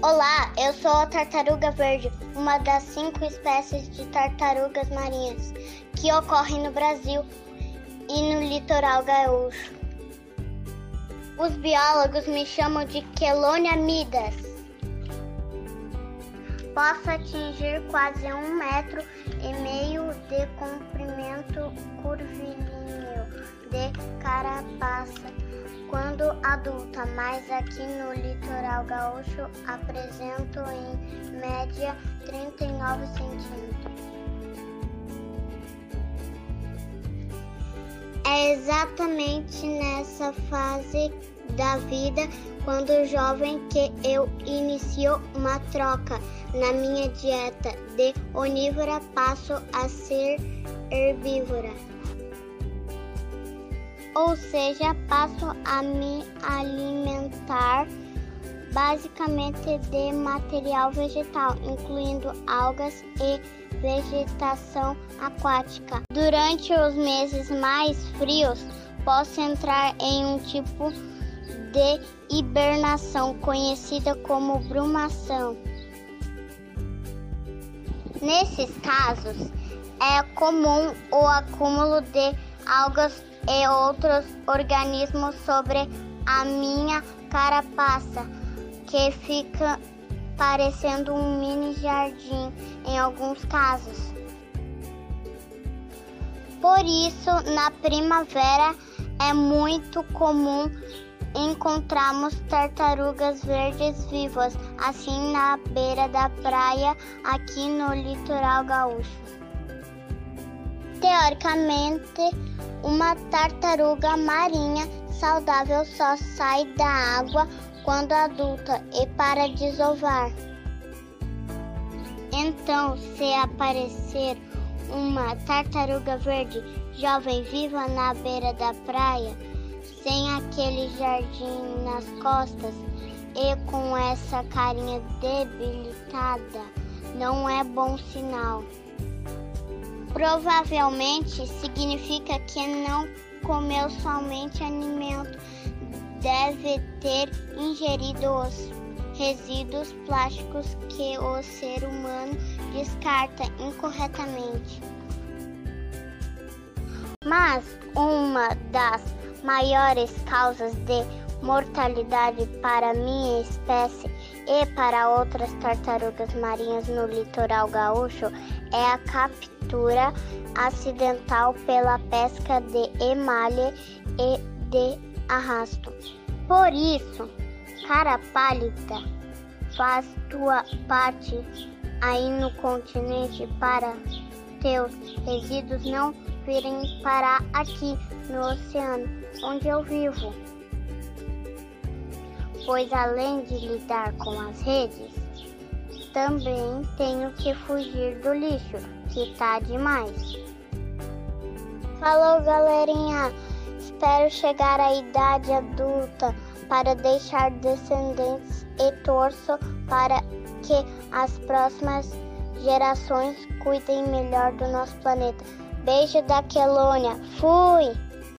Olá, eu sou a tartaruga verde, uma das cinco espécies de tartarugas marinhas que ocorrem no Brasil e no litoral gaúcho. Os biólogos me chamam de Quelônia midas. Posso atingir quase um metro e meio de comprimento curvilíneo de carapaça quando adulta, mas aqui no litoral gaúcho apresento em média 39 centímetros. É exatamente nessa fase da vida, quando jovem, que eu inicio uma troca na minha dieta de onívora, passo a ser herbívora ou seja, passo a me alimentar basicamente de material vegetal, incluindo algas e vegetação aquática. Durante os meses mais frios, posso entrar em um tipo de hibernação conhecida como brumação. Nesses casos, é comum o acúmulo de algas e outros organismos sobre a minha carapaça, que fica parecendo um mini jardim em alguns casos. Por isso, na primavera é muito comum encontrarmos tartarugas verdes vivas, assim na beira da praia aqui no litoral gaúcho. Teoricamente, uma tartaruga marinha saudável só sai da água quando adulta e para desovar. Então, se aparecer uma tartaruga verde jovem viva na beira da praia, sem aquele jardim nas costas e com essa carinha debilitada, não é bom sinal. Provavelmente significa que não comeu somente alimento, deve ter ingerido os resíduos plásticos que o ser humano descarta incorretamente. Mas uma das maiores causas de mortalidade para minha espécie e para outras tartarugas marinhas no litoral gaúcho é a captura acidental pela pesca de emalha e de arrasto. Por isso, cara pálida, faz tua parte aí no continente para teus resíduos não virem parar aqui no oceano onde eu vivo pois além de lidar com as redes, também tenho que fugir do lixo, que tá demais. Falou, galerinha! Espero chegar à idade adulta para deixar descendentes e torço para que as próximas gerações cuidem melhor do nosso planeta. Beijo da Quelônia. Fui!